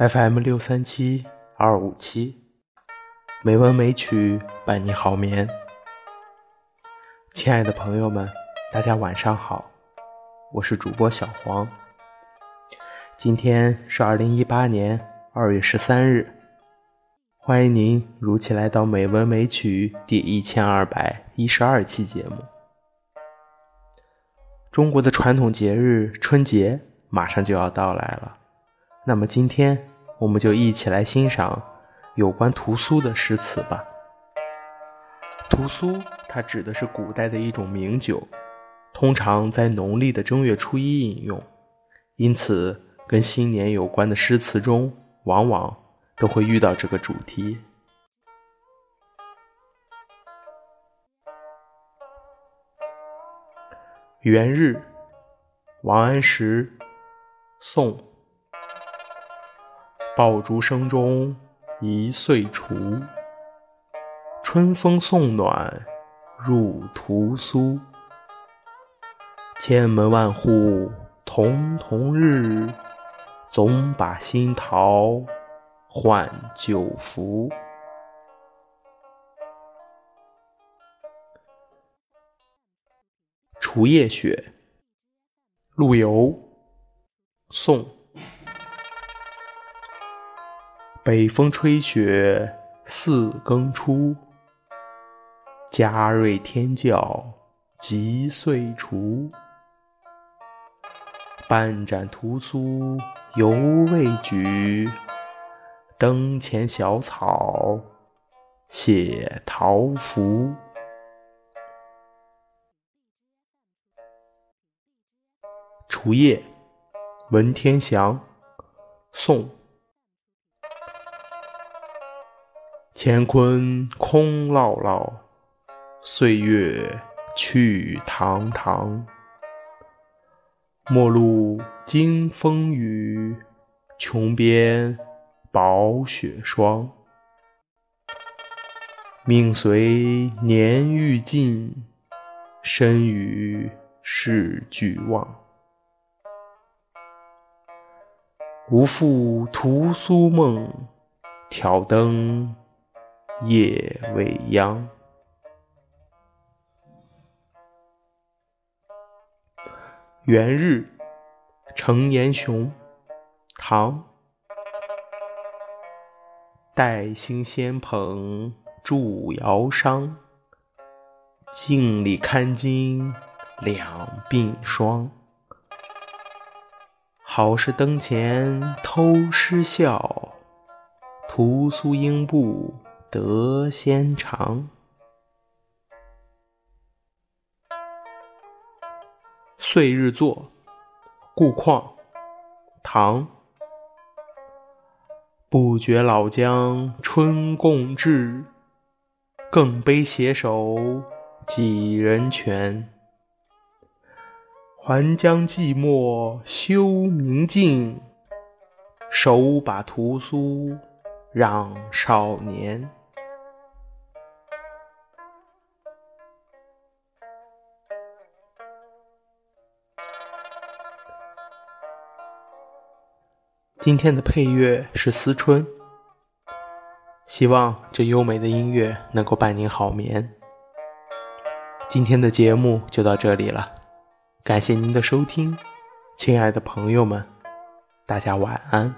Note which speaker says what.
Speaker 1: FM 六三七二五七，美文美曲伴你好眠。亲爱的朋友们，大家晚上好，我是主播小黄。今天是二零一八年二月十三日，欢迎您如期来到《美文美曲》第一千二百一十二期节目。中国的传统节日春节马上就要到来了，那么今天。我们就一起来欣赏有关屠苏的诗词吧。屠苏，它指的是古代的一种名酒，通常在农历的正月初一饮用，因此跟新年有关的诗词中，往往都会遇到这个主题。元日，王安石，宋。爆竹声中一岁除，春风送暖入屠苏。千门万户曈曈日，总把新桃换旧符。除夜雪，陆游，宋。北风吹雪四更初，嘉瑞天教吉岁除。半盏屠苏犹未举，灯前小草谢桃符。除夜，文天祥，宋。乾坤空落落，岁月去堂堂。陌路经风雨，穷边薄雪霜。命随年欲尽，身与世俱忘。无复屠苏梦，挑灯。夜未央，元日，程延雄，唐。戴星仙捧祝尧觞，镜里看今两鬓霜。好事灯前偷师笑，屠苏应不。得先尝。岁日作，顾况，唐。不觉老将春共至，更悲携手几人全。还将寂寞休明镜，手把屠苏让少年。今天的配乐是《思春》，希望这优美的音乐能够伴您好眠。今天的节目就到这里了，感谢您的收听，亲爱的朋友们，大家晚安。